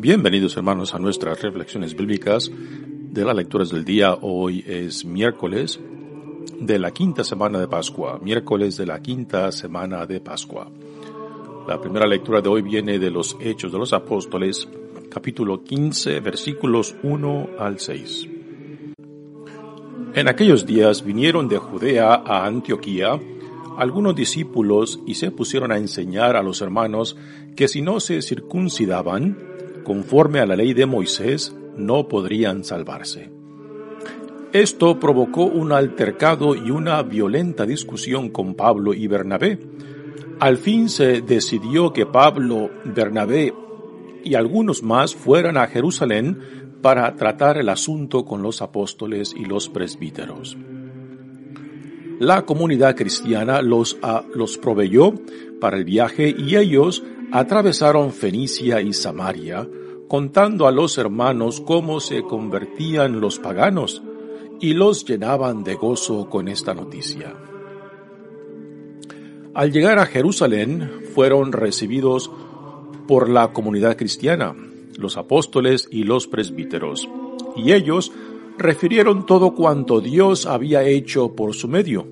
Bienvenidos hermanos a nuestras reflexiones bíblicas de las lecturas del día. Hoy es miércoles de la quinta semana de Pascua, miércoles de la quinta semana de Pascua. La primera lectura de hoy viene de los Hechos de los Apóstoles, capítulo 15, versículos 1 al 6. En aquellos días vinieron de Judea a Antioquía algunos discípulos y se pusieron a enseñar a los hermanos que si no se circuncidaban, conforme a la ley de Moisés, no podrían salvarse. Esto provocó un altercado y una violenta discusión con Pablo y Bernabé. Al fin se decidió que Pablo, Bernabé y algunos más fueran a Jerusalén para tratar el asunto con los apóstoles y los presbíteros. La comunidad cristiana los, los proveyó para el viaje y ellos atravesaron Fenicia y Samaria, contando a los hermanos cómo se convertían los paganos, y los llenaban de gozo con esta noticia. Al llegar a Jerusalén fueron recibidos por la comunidad cristiana, los apóstoles y los presbíteros, y ellos refirieron todo cuanto Dios había hecho por su medio.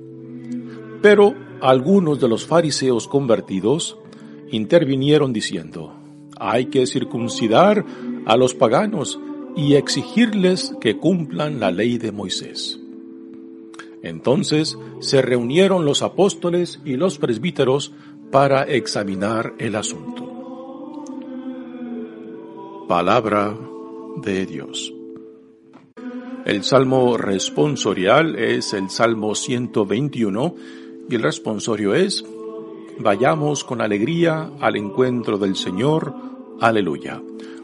Pero algunos de los fariseos convertidos intervinieron diciendo, hay que circuncidar a los paganos y exigirles que cumplan la ley de Moisés. Entonces se reunieron los apóstoles y los presbíteros para examinar el asunto. Palabra de Dios. El salmo responsorial es el salmo 121 y el responsorio es Vayamos con alegría al encuentro del Señor. Aleluya.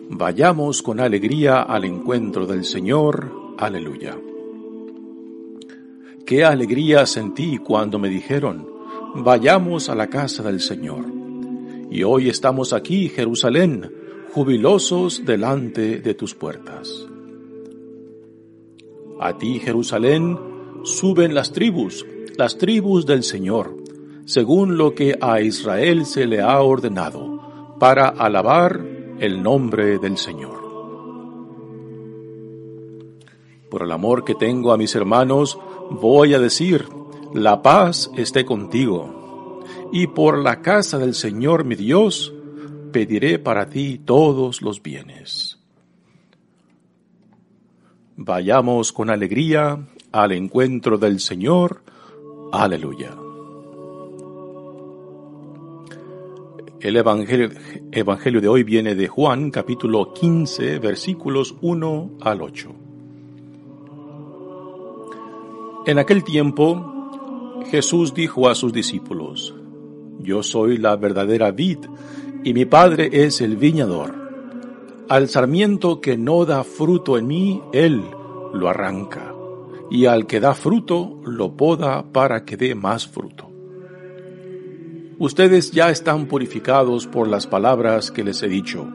Vayamos con alegría al encuentro del Señor. Aleluya. Qué alegría sentí cuando me dijeron, vayamos a la casa del Señor. Y hoy estamos aquí, Jerusalén, jubilosos delante de tus puertas. A ti, Jerusalén, suben las tribus, las tribus del Señor según lo que a Israel se le ha ordenado, para alabar el nombre del Señor. Por el amor que tengo a mis hermanos, voy a decir, la paz esté contigo. Y por la casa del Señor mi Dios, pediré para ti todos los bienes. Vayamos con alegría al encuentro del Señor. Aleluya. El evangelio, de hoy viene de Juan capítulo 15 versículos 1 al 8. En aquel tiempo Jesús dijo a sus discípulos, Yo soy la verdadera vid y mi Padre es el viñador. Al sarmiento que no da fruto en mí, Él lo arranca, y al que da fruto, lo poda para que dé más fruto. Ustedes ya están purificados por las palabras que les he dicho.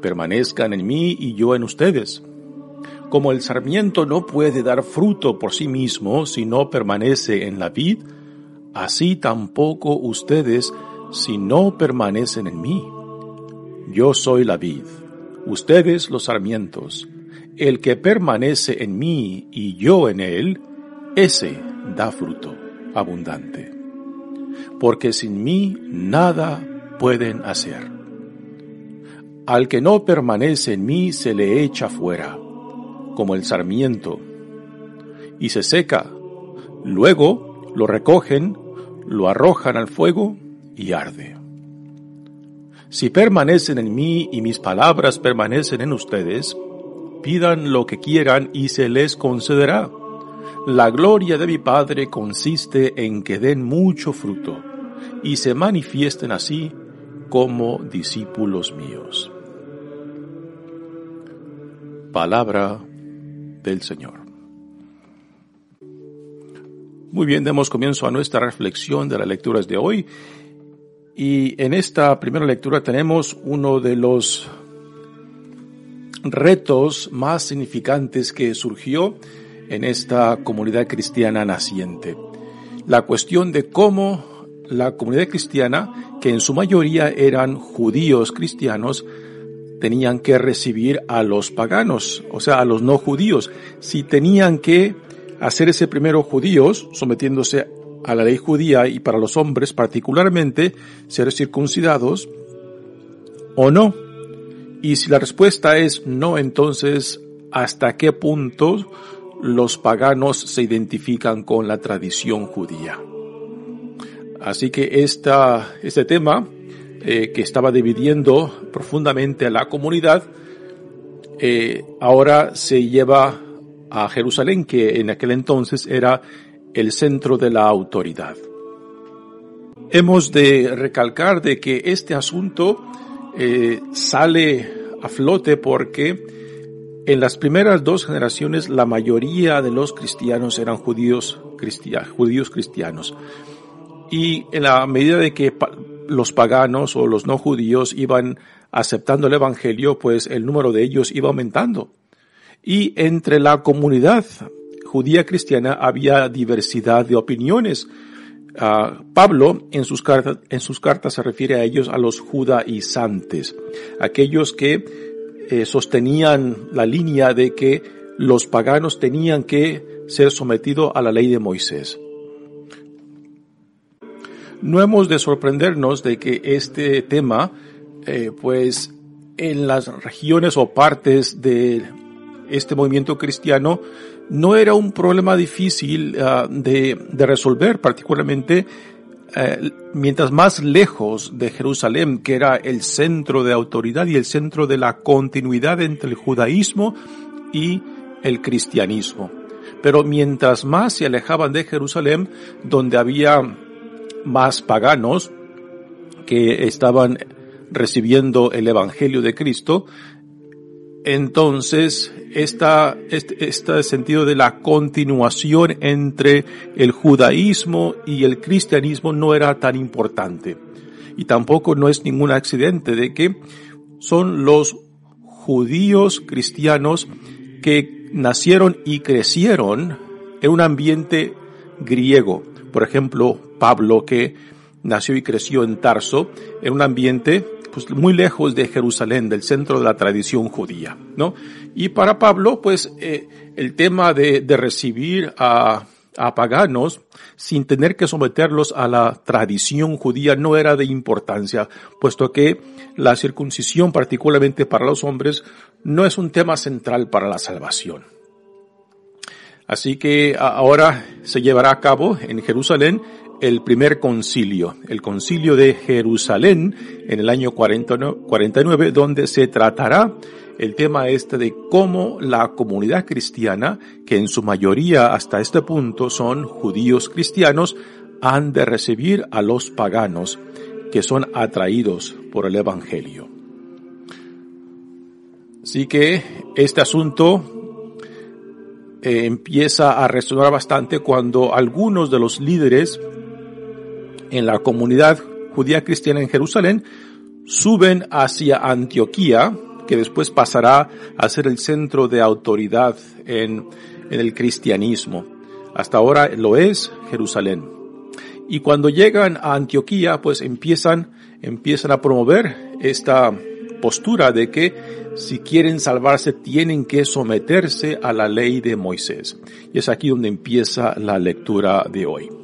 Permanezcan en mí y yo en ustedes. Como el sarmiento no puede dar fruto por sí mismo si no permanece en la vid, así tampoco ustedes si no permanecen en mí. Yo soy la vid, ustedes los sarmientos. El que permanece en mí y yo en él, ese da fruto abundante porque sin mí nada pueden hacer. Al que no permanece en mí se le echa fuera, como el sarmiento, y se seca. Luego lo recogen, lo arrojan al fuego y arde. Si permanecen en mí y mis palabras permanecen en ustedes, pidan lo que quieran y se les concederá. La gloria de mi Padre consiste en que den mucho fruto y se manifiesten así como discípulos míos. Palabra del Señor. Muy bien, demos comienzo a nuestra reflexión de las lecturas de hoy. Y en esta primera lectura tenemos uno de los retos más significantes que surgió en esta comunidad cristiana naciente. La cuestión de cómo la comunidad cristiana, que en su mayoría eran judíos cristianos, tenían que recibir a los paganos, o sea, a los no judíos. Si tenían que hacer ese primero judíos, sometiéndose a la ley judía y para los hombres particularmente, ser circuncidados o no. Y si la respuesta es no, entonces, ¿hasta qué punto los paganos se identifican con la tradición judía? Así que esta, este tema eh, que estaba dividiendo profundamente a la comunidad, eh, ahora se lleva a Jerusalén, que en aquel entonces era el centro de la autoridad. Hemos de recalcar de que este asunto eh, sale a flote porque en las primeras dos generaciones la mayoría de los cristianos eran judíos, judíos cristianos. Y en la medida de que los paganos o los no judíos iban aceptando el Evangelio, pues el número de ellos iba aumentando. Y entre la comunidad judía cristiana había diversidad de opiniones. Uh, Pablo en sus, cartas, en sus cartas se refiere a ellos a los judaizantes, aquellos que eh, sostenían la línea de que los paganos tenían que ser sometidos a la ley de Moisés. No hemos de sorprendernos de que este tema, eh, pues en las regiones o partes de este movimiento cristiano, no era un problema difícil de, de, resolver, particularmente uh, mientras más lejos de Jerusalén, que era el centro de autoridad y el centro de la continuidad entre el judaísmo y el cristianismo. Pero mientras más se alejaban de Jerusalén, donde había más paganos que estaban recibiendo el Evangelio de Cristo, entonces esta, este, sentido de la continuación entre el judaísmo y el cristianismo no era tan importante. Y tampoco no es ningún accidente de que son los judíos cristianos que nacieron y crecieron en un ambiente griego. Por ejemplo, Pablo, que nació y creció en Tarso, en un ambiente pues muy lejos de Jerusalén, del centro de la tradición judía, ¿no? Y para Pablo, pues eh, el tema de, recibir a paganos sin tener que someterlos a la tradición judía no era de importancia, puesto que la circuncisión, particularmente para los hombres, no es un tema central para la salvación. Así que ahora se llevará a cabo en Jerusalén el primer concilio, el concilio de Jerusalén en el año 49, donde se tratará el tema este de cómo la comunidad cristiana, que en su mayoría hasta este punto son judíos cristianos, han de recibir a los paganos que son atraídos por el Evangelio. Así que este asunto eh, empieza a resonar bastante cuando algunos de los líderes en la comunidad judía cristiana en Jerusalén, suben hacia Antioquía, que después pasará a ser el centro de autoridad en, en el cristianismo. Hasta ahora lo es Jerusalén. Y cuando llegan a Antioquía, pues empiezan, empiezan a promover esta postura de que si quieren salvarse tienen que someterse a la ley de Moisés. Y es aquí donde empieza la lectura de hoy.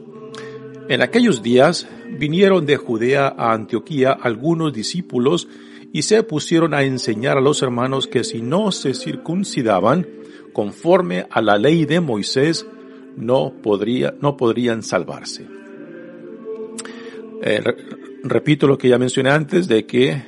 En aquellos días vinieron de Judea a Antioquía algunos discípulos y se pusieron a enseñar a los hermanos que si no se circuncidaban conforme a la ley de Moisés, no, podría, no podrían salvarse. Eh, repito lo que ya mencioné antes de que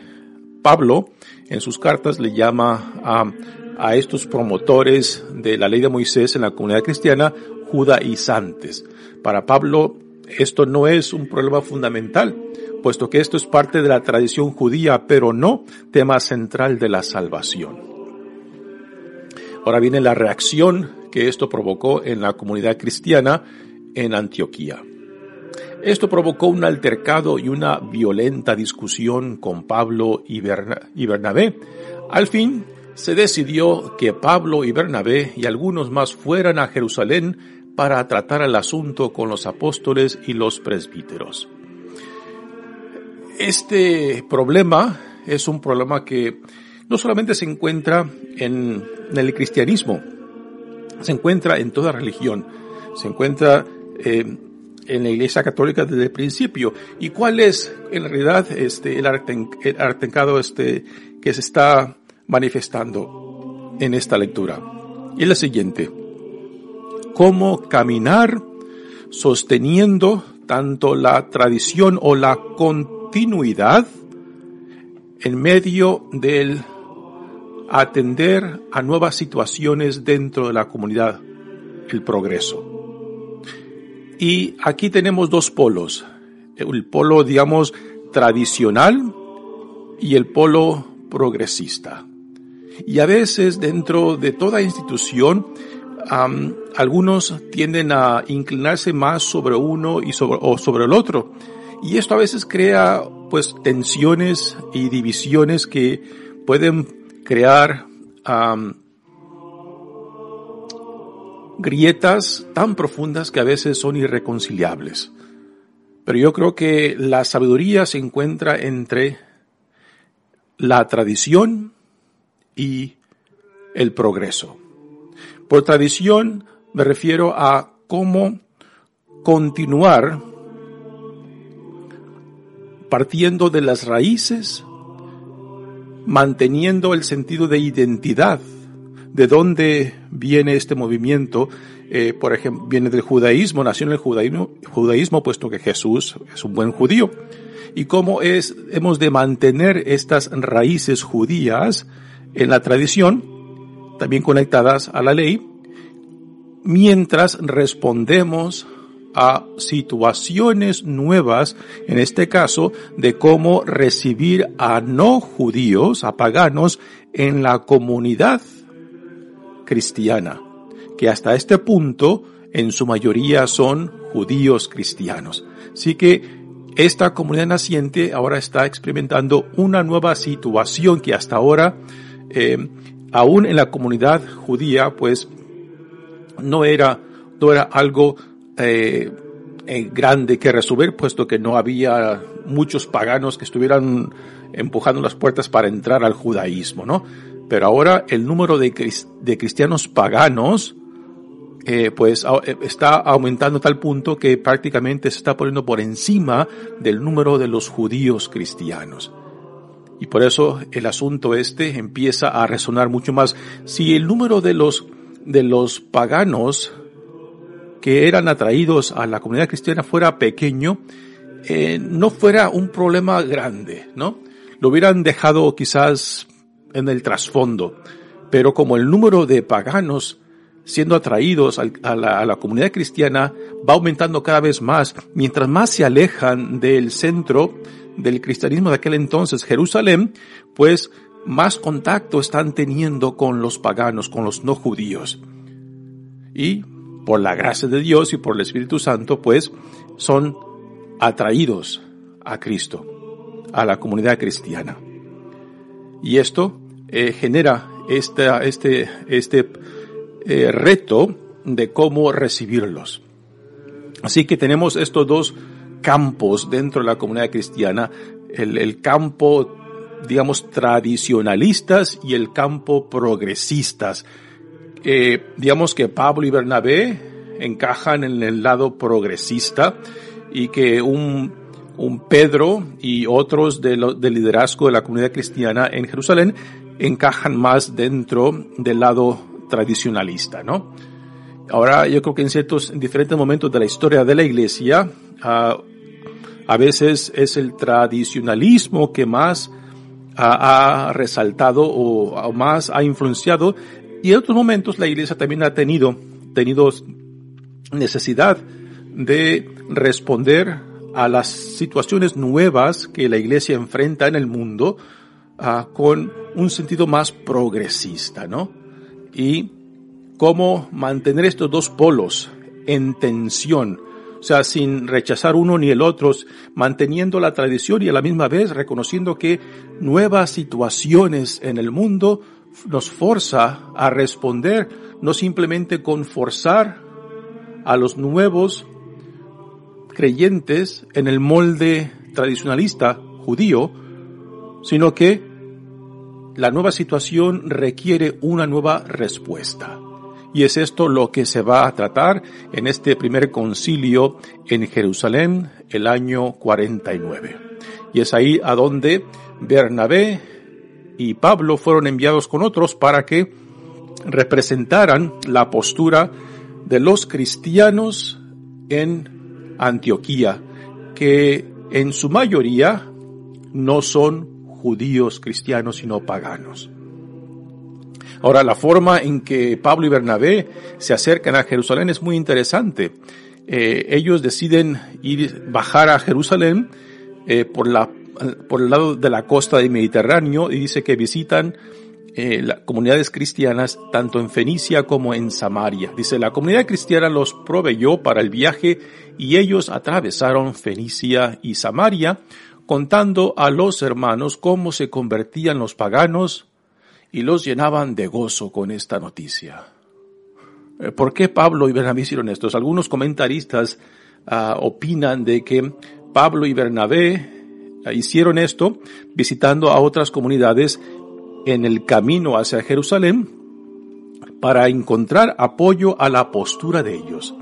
Pablo en sus cartas le llama a, a estos promotores de la ley de Moisés en la comunidad cristiana judaizantes. Para Pablo esto no es un problema fundamental, puesto que esto es parte de la tradición judía, pero no tema central de la salvación. Ahora viene la reacción que esto provocó en la comunidad cristiana en Antioquía. Esto provocó un altercado y una violenta discusión con Pablo y, Bernabé. Al fin, se decidió que Pablo y Bernabé y algunos más fueran a Jerusalén para tratar el asunto con los apóstoles y los presbíteros. Este problema es un problema que no solamente se encuentra en, el cristianismo, se encuentra en toda religión, se encuentra eh, en la Iglesia Católica desde el principio. ¿Y cuál es en realidad este, el, artencado este, que se está manifestando en esta lectura? Y la siguiente. Cómo caminar sosteniendo tanto la tradición o la continuidad en medio del atender a nuevas situaciones dentro de la comunidad, el progreso. Y aquí tenemos dos polos, el polo, digamos, tradicional y el polo progresista. Y a veces dentro de toda institución, algunos tienden a inclinarse más sobre uno y sobre, o sobre el otro. Y esto a veces crea pues tensiones y divisiones que pueden crear grietas tan profundas que a veces son irreconciliables. Pero yo creo que la sabiduría se encuentra entre la tradición y el progreso. Por tradición me refiero a cómo continuar partiendo de las raíces, manteniendo el sentido de identidad, de dónde viene este movimiento, eh, por ejemplo, viene del judaísmo, nació en el judaísmo, judaísmo, puesto que Jesús es un buen judío, y cómo es, hemos de mantener estas raíces judías en la tradición, también conectadas a la ley, mientras respondemos a situaciones nuevas, en este caso, de cómo recibir a no judíos, a paganos, en la comunidad cristiana, que hasta este punto en su mayoría son judíos cristianos. Así que esta comunidad naciente ahora está experimentando una nueva situación que hasta ahora, eh, aún en la comunidad judía, pues no era, no era algo eh, eh, grande que resolver, puesto que no había muchos paganos que estuvieran empujando las puertas para entrar al judaísmo, ¿no? Pero ahora el número de, cristianos paganos, eh, pues está aumentando tal punto que prácticamente se está poniendo por encima del número de los judíos cristianos. Y por eso el asunto este empieza a resonar mucho más. Si el número de los, de los paganos que eran atraídos a la comunidad cristiana fuera pequeño, eh, no fuera un problema grande, ¿no? Lo hubieran dejado quizás en el trasfondo, pero como el número de paganos siendo atraídos a la, a la, comunidad cristiana va aumentando cada vez más, mientras más se alejan del centro del cristianismo de aquel entonces, Jerusalén, pues más contacto están teniendo con los paganos, con los no judíos. Y por la gracia de Dios y por el Espíritu Santo, pues son atraídos a Cristo, a la comunidad cristiana. Y esto eh, genera esta, este, este eh, reto de cómo recibirlos. Así que tenemos estos dos campos dentro de la comunidad cristiana, el, el campo, digamos, tradicionalistas y el campo progresistas eh, digamos que Pablo y Bernabé encajan en el lado progresista y que un, un Pedro y otros de del liderazgo de la comunidad cristiana en Jerusalén encajan más dentro del lado tradicionalista, ¿no? Ahora yo creo que en ciertos, en diferentes momentos de la historia de la iglesia, uh, a veces es el tradicionalismo que más ha, resaltado o, más ha influenciado y en otros momentos la iglesia también ha tenido, tenido necesidad de responder a las situaciones nuevas que la iglesia enfrenta en el mundo uh, con un sentido más progresista, ¿no? y cómo mantener estos dos polos en tensión, o sea, sin rechazar uno ni el otro, manteniendo la tradición y a la misma vez reconociendo que nuevas situaciones en el mundo nos forza a responder, no simplemente con forzar a los nuevos creyentes en el molde tradicionalista judío, sino que la nueva situación requiere una nueva respuesta. Y es esto lo que se va a tratar en este primer concilio en Jerusalén el año 49. Y es ahí a donde Bernabé y Pablo fueron enviados con otros para que representaran la postura de los cristianos en Antioquía, que en su mayoría no son judíos cristianos sino paganos. Ahora, la forma en que Pablo y Bernabé se acercan a Jerusalén es muy interesante. Eh, ellos deciden ir, bajar a Jerusalén eh, por, la, por el lado de la costa del Mediterráneo y dice que visitan eh, las comunidades cristianas tanto en Fenicia como en Samaria. Dice, la comunidad cristiana los proveyó para el viaje y ellos atravesaron Fenicia y Samaria contando a los hermanos cómo se convertían los paganos y los llenaban de gozo con esta noticia. Eh, ¿Por qué Pablo y Bernabé hicieron esto? Algunos comentaristas ah, opinan de que Pablo y Bernabé ah, hicieron esto visitando a otras comunidades en el camino hacia Jerusalén para encontrar apoyo a la postura de ellos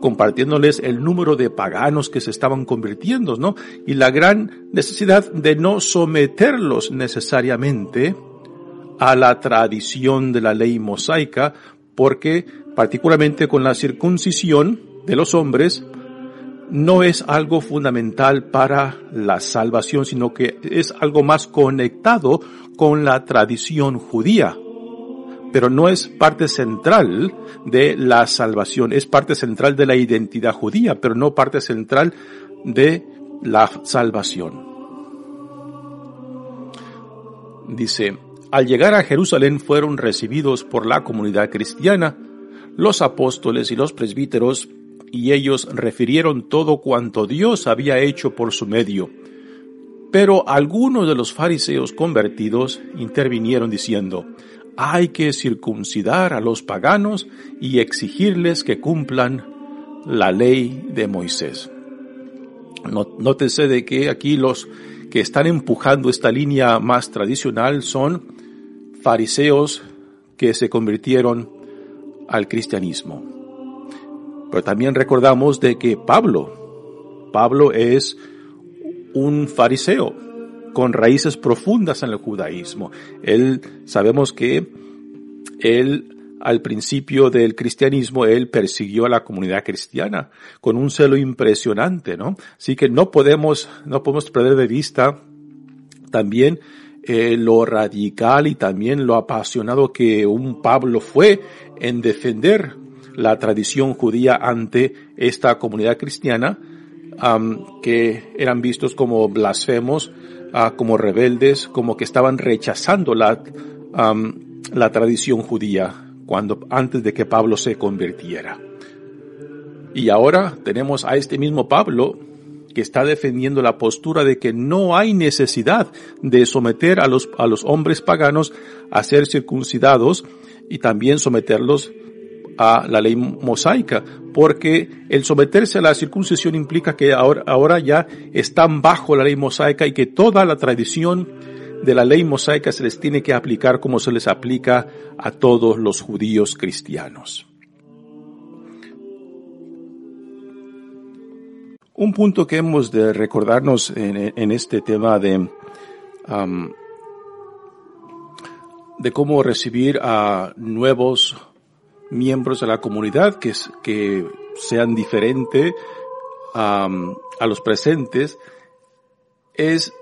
compartiéndoles el número de paganos que se estaban convirtiendo, ¿no? Y la gran necesidad de no someterlos necesariamente a la tradición de la ley mosaica, porque particularmente con la circuncisión de los hombres, no es algo fundamental para la salvación, sino que es algo más conectado con la tradición judía. Pero no es parte central de la salvación, es parte central de la identidad judía, pero no parte central de la salvación. Dice, al llegar a Jerusalén fueron recibidos por la comunidad cristiana, los apóstoles y los presbíteros, y ellos refirieron todo cuanto Dios había hecho por su medio. Pero algunos de los fariseos convertidos intervinieron diciendo, hay que circuncidar a los paganos y exigirles que cumplan la ley de Moisés. Nótese de que aquí los que están empujando esta línea más tradicional son fariseos que se convirtieron al cristianismo. Pero también recordamos de que Pablo, Pablo es un fariseo con raíces profundas en el judaísmo. Él, sabemos que él, al principio del cristianismo, él persiguió a la comunidad cristiana con un celo impresionante, ¿no? Así que no podemos, no podemos perder de vista también eh, lo radical y también lo apasionado que un Pablo fue en defender la tradición judía ante esta comunidad cristiana, que eran vistos como blasfemos, uh, como rebeldes, como que estaban rechazando la, la tradición judía cuando, antes de que Pablo se convirtiera. Y ahora tenemos a este mismo Pablo que está defendiendo la postura de que no hay necesidad de someter a los, a los hombres paganos a ser circuncidados y también someterlos a la ley mosaica, porque el someterse a la circuncisión implica que ahora, ahora ya están bajo la ley mosaica y que toda la tradición de la ley mosaica se les tiene que aplicar como se les aplica a todos los judíos cristianos. Un punto que hemos de recordarnos en, este tema de, de cómo recibir a nuevos miembros de la comunidad que, que sean diferentes a los presentes es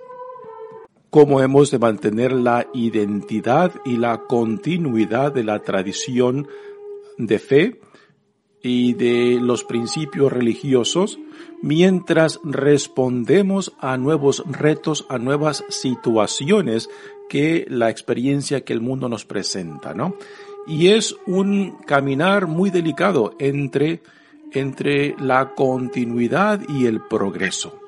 cómo hemos de mantener la identidad y la continuidad de la tradición de fe y de los principios religiosos mientras respondemos a nuevos retos, a nuevas situaciones que la experiencia que el mundo nos presenta, ¿no? y es un caminar muy delicado entre, entre la continuidad y el progreso.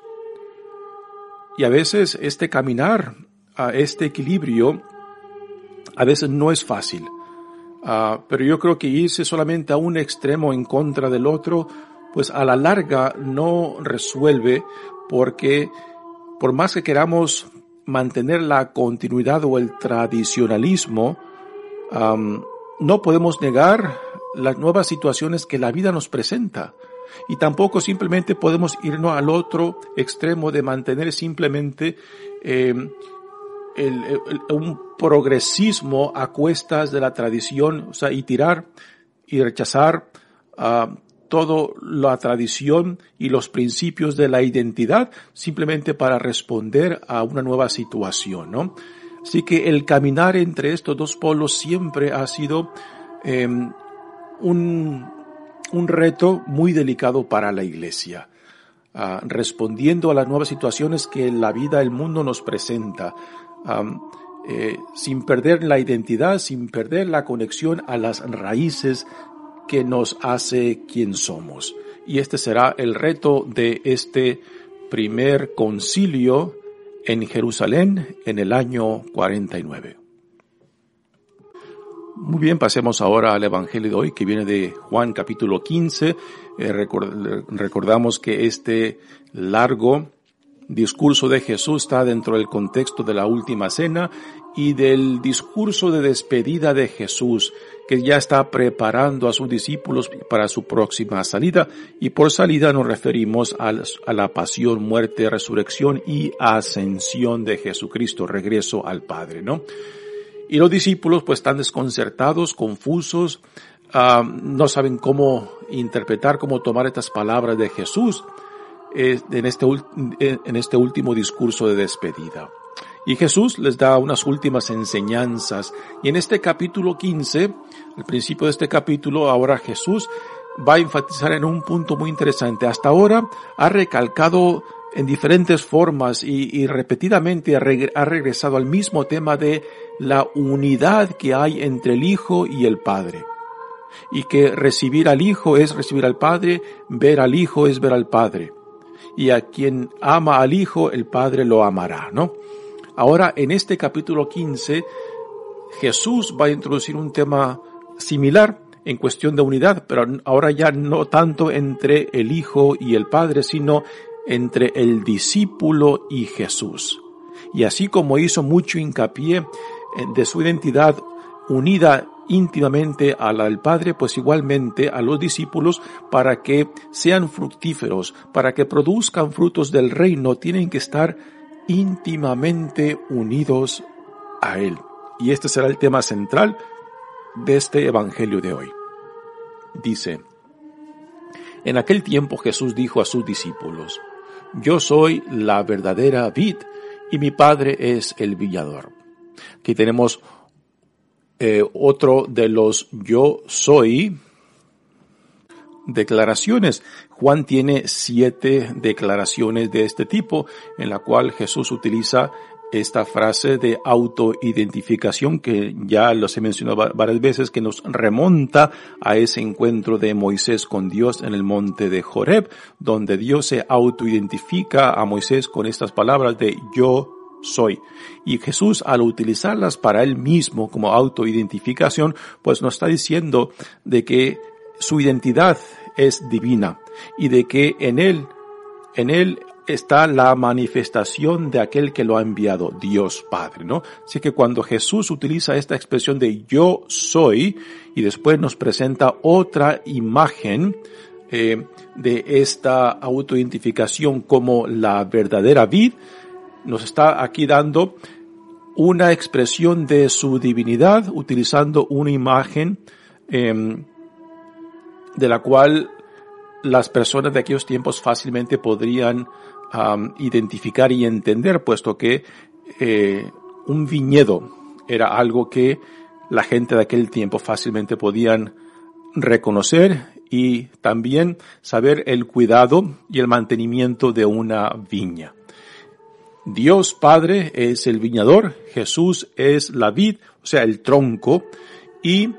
Y a veces este caminar, a este equilibrio, a veces no es fácil. Ah, pero yo creo que irse solamente a un extremo en contra del otro, pues a la larga no resuelve porque por más que queramos mantener la continuidad o el tradicionalismo, no podemos negar las nuevas situaciones que la vida nos presenta. Y tampoco simplemente podemos irnos al otro extremo de mantener simplemente un progresismo a cuestas de la tradición, o sea, y tirar y rechazar uh, toda la tradición y los principios de la identidad simplemente para responder a una nueva situación, ¿no? Así que el caminar entre estos dos polos siempre ha sido em, un, un, reto muy delicado para la iglesia. Ah, respondiendo a las nuevas situaciones que la vida, el mundo nos presenta, eh, sin perder la identidad, sin perder la conexión a las raíces que nos hace quien somos. Y este será el reto de este primer concilio en Jerusalén en el año 49. Muy bien, pasemos ahora al Evangelio de hoy que viene de Juan capítulo 15. Eh, recordamos que este largo discurso de Jesús está dentro del contexto de la última cena y del discurso de despedida de Jesús, que ya está preparando a sus discípulos para su próxima salida. Y por salida nos referimos a la pasión, muerte, resurrección y ascensión de Jesucristo, regreso al Padre, ¿no? Y los discípulos pues están desconcertados, confusos, ah, no saben cómo interpretar, cómo tomar estas palabras de Jesús en este, en este último discurso de despedida. Y Jesús les da unas últimas enseñanzas. Y en este capítulo 15, al principio de este capítulo, ahora Jesús va a enfatizar en un punto muy interesante. Hasta ahora ha recalcado en diferentes formas y, repetidamente ha, regresado al mismo tema de la unidad que hay entre el Hijo y el Padre. Y que recibir al Hijo es recibir al Padre, ver al Hijo es ver al Padre y a quien ama al Hijo, el Padre lo amará, ¿no? Ahora, en este capítulo 15, Jesús va a introducir un tema similar en cuestión de unidad, pero ahora ya no tanto entre el Hijo y el Padre, sino entre el discípulo y Jesús. Y así como hizo mucho hincapié de su identidad unida íntimamente a la del Padre, pues igualmente a los discípulos para que sean fructíferos, para que produzcan frutos del reino, tienen que estar íntimamente unidos a Él. Y este será el tema central de este Evangelio de hoy. Dice, en aquel tiempo Jesús dijo a sus discípulos, Yo soy la verdadera vid y mi Padre es el villador. Aquí tenemos eh, otro de los yo soy declaraciones. Juan tiene siete declaraciones de este tipo en la cual Jesús utiliza esta frase de autoidentificación que ya los he mencionado varias veces que nos remonta a ese encuentro de Moisés con Dios en el monte de Joreb, donde Dios se autoidentifica a Moisés con estas palabras de yo soy. Y Jesús al utilizarlas para él mismo como autoidentificación, pues nos está diciendo de que su identidad es divina y de que en él, en él está la manifestación de aquel que lo ha enviado, Dios Padre, ¿no? Así que cuando Jesús utiliza esta expresión de yo soy y después nos presenta otra imagen eh, de esta autoidentificación como la verdadera vid, nos está aquí dando una expresión de su divinidad utilizando una imagen em, de la cual las personas de aquellos tiempos fácilmente podrían identificar y entender, puesto que eh, un viñedo era algo que la gente de aquel tiempo fácilmente podían reconocer y también saber el cuidado y el mantenimiento de una viña. Dios Padre es el viñador, Jesús es la vid, o sea, el tronco, y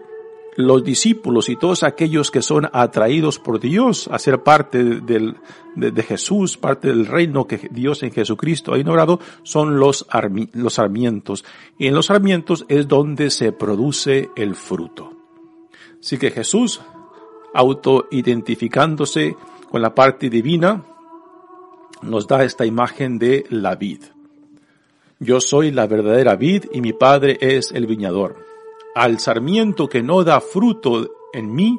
los discípulos y todos aquellos que son atraídos por Dios a ser parte del, de, Jesús, parte del reino que Dios en Jesucristo ha inaugurado, son los, los sarmientos. Y en los sarmientos es donde se produce el fruto. Así que Jesús, auto-identificándose con la parte divina, nos da esta imagen de la vid. Yo soy la verdadera vid y mi padre es el viñador. Al sarmiento que no da fruto en mí,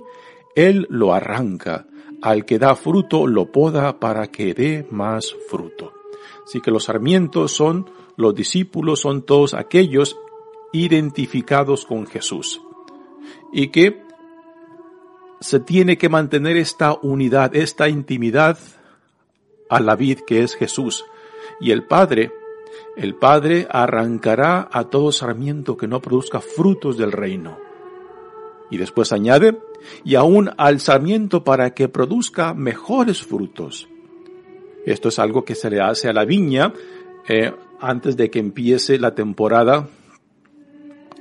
él lo arranca. Al que da fruto lo poda para que dé más fruto. Así que los sarmientos son los discípulos, son todos aquellos identificados con Jesús. Y que se tiene que mantener esta unidad, esta intimidad a la vid que es Jesús. Y el Padre el Padre arrancará a todo sarmiento que no produzca frutos del reino. Y después añade, y aún al sarmiento para que produzca mejores frutos. Esto es algo que se le hace a la viña eh, antes de que empiece la temporada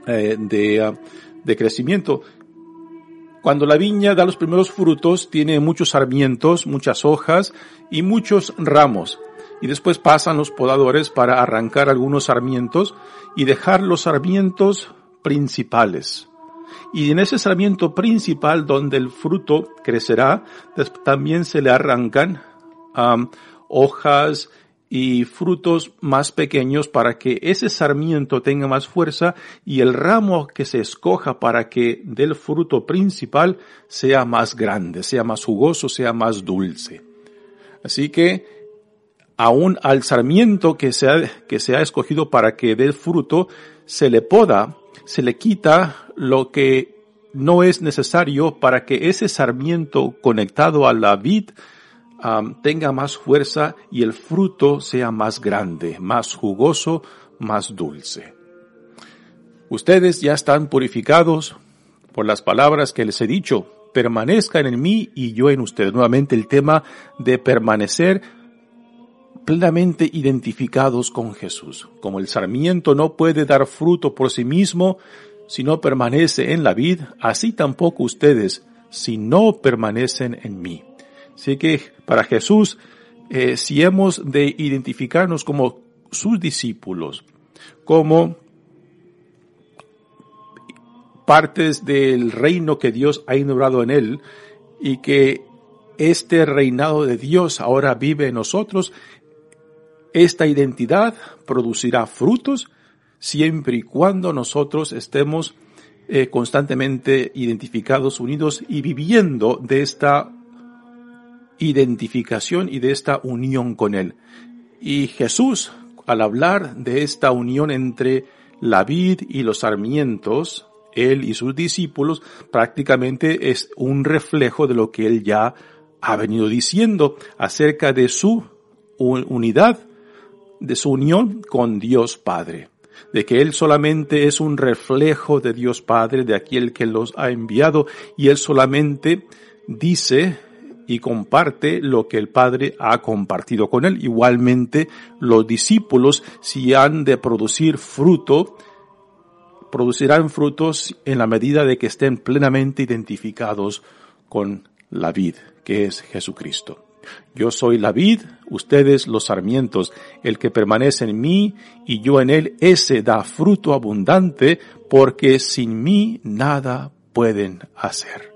eh, de, de crecimiento. Cuando la viña da los primeros frutos, tiene muchos sarmientos, muchas hojas y muchos ramos y después pasan los podadores para arrancar algunos sarmientos y dejar los sarmientos principales. Y en ese sarmiento principal donde el fruto crecerá, también se le arrancan hojas y frutos más pequeños para que ese sarmiento tenga más fuerza y el ramo que se escoja para que del fruto principal sea más grande, sea más jugoso, sea más dulce. Así que aún al sarmiento que se, ha, que se ha escogido para que dé fruto, se le poda, se le quita lo que no es necesario para que ese sarmiento conectado a la vid tenga más fuerza y el fruto sea más grande, más jugoso, más dulce. Ustedes ya están purificados por las palabras que les he dicho. Permanezcan en mí y yo en ustedes. Nuevamente el tema de permanecer plenamente identificados con Jesús. Como el sarmiento no puede dar fruto por sí mismo si no permanece en la vid, así tampoco ustedes si no permanecen en mí. Así que para Jesús, eh, si hemos de identificarnos como sus discípulos, como partes del reino que Dios ha inaugurado en él y que este reinado de Dios ahora vive en nosotros, esta identidad producirá frutos siempre y cuando nosotros estemos eh, constantemente identificados, unidos y viviendo de esta identificación y de esta unión con Él. Y Jesús, al hablar de esta unión entre la vid y los sarmientos, Él y sus discípulos, prácticamente es un reflejo de lo que Él ya ha venido diciendo acerca de su unidad de su unión con Dios Padre, de que Él solamente es un reflejo de Dios Padre, de aquel que los ha enviado, y Él solamente dice y comparte lo que el Padre ha compartido con Él. Igualmente, los discípulos, si han de producir fruto, producirán frutos en la medida de que estén plenamente identificados con la vid, que es Jesucristo. Yo soy la vid, ustedes los sarmientos. El que permanece en mí y yo en él, ese da fruto abundante, porque sin mí nada pueden hacer.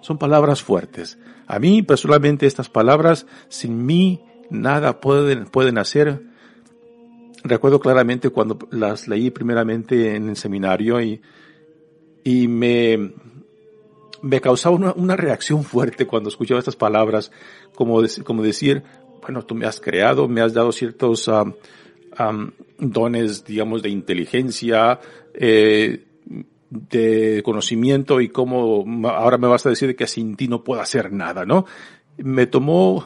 Son palabras fuertes. A mí personalmente estas palabras, sin mí nada pueden, pueden hacer. Recuerdo claramente cuando las leí primeramente en el seminario y, y me, me causaba una, una, reacción fuerte cuando escuchaba estas palabras, como, como decir, bueno, tú me has creado, me has dado ciertos um, um, dones, digamos, de inteligencia, eh, de conocimiento y cómo ahora me vas a decir que sin ti no puedo hacer nada, ¿no? Me tomó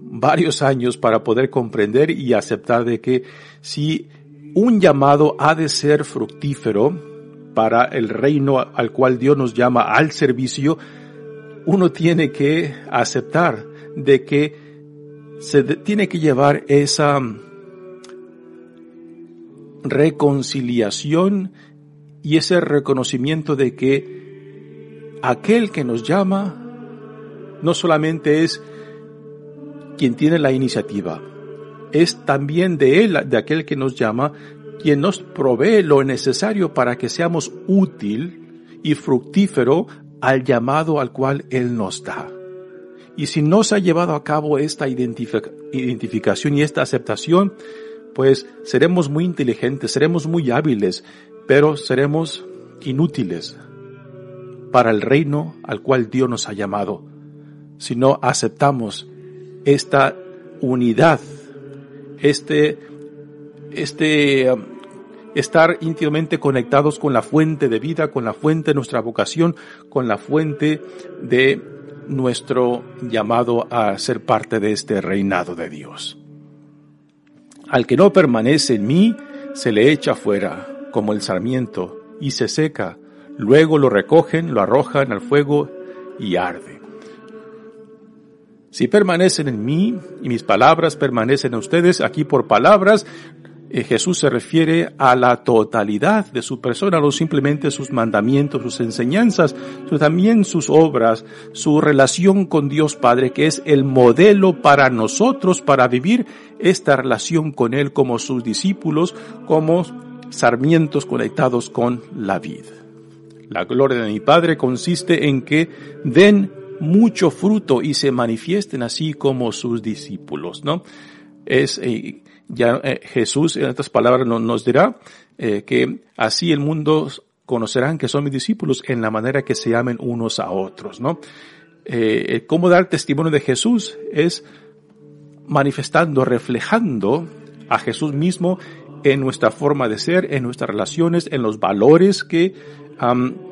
varios años para poder comprender y aceptar de que si un llamado ha de ser fructífero, para el reino al cual Dios nos llama al servicio, uno tiene que aceptar de que se tiene que llevar esa reconciliación y ese reconocimiento de que aquel que nos llama no solamente es quien tiene la iniciativa, es también de él, de aquel que nos llama, quien nos provee lo necesario para que seamos útil y fructífero al llamado al cual él nos da. Y si no se ha llevado a cabo esta identificación y esta aceptación, pues seremos muy inteligentes, seremos muy hábiles, pero seremos inútiles para el reino al cual Dios nos ha llamado. Si no aceptamos esta unidad, este, este, um, estar íntimamente conectados con la fuente de vida, con la fuente de nuestra vocación, con la fuente de nuestro llamado a ser parte de este reinado de Dios. Al que no permanece en mí, se le echa fuera, como el sarmiento, y se seca. Luego lo recogen, lo arrojan al fuego y arde. Si permanecen en mí y mis palabras permanecen en ustedes, aquí por palabras, eh, Jesús se refiere a la totalidad de su persona, no simplemente sus mandamientos, sus enseñanzas, sino también sus obras, su relación con Dios Padre, que es el modelo para nosotros para vivir esta relación con Él como sus discípulos, como sarmientos conectados con la vida. La gloria de mi Padre consiste en que den mucho fruto y se manifiesten así como sus discípulos, ¿no? Es, eh, ya eh, Jesús en estas palabras nos, dirá eh, que así el mundo conocerán que son mis discípulos en la manera que se amen unos a otros, ¿no? cómo dar testimonio de Jesús es manifestando, reflejando a Jesús mismo en nuestra forma de ser, en nuestras relaciones, en los valores que,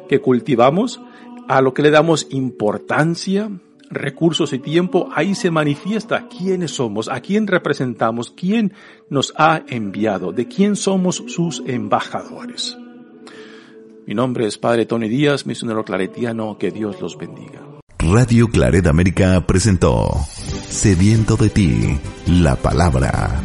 que cultivamos, a lo que le damos importancia, recursos y tiempo, ahí se manifiesta quiénes somos, a quién representamos, quién nos ha enviado, de quién somos sus embajadores. Mi nombre es Padre Tony Díaz, misionero claretiano, que Dios los bendiga. Radio Claret América presentó Sediento de ti, la palabra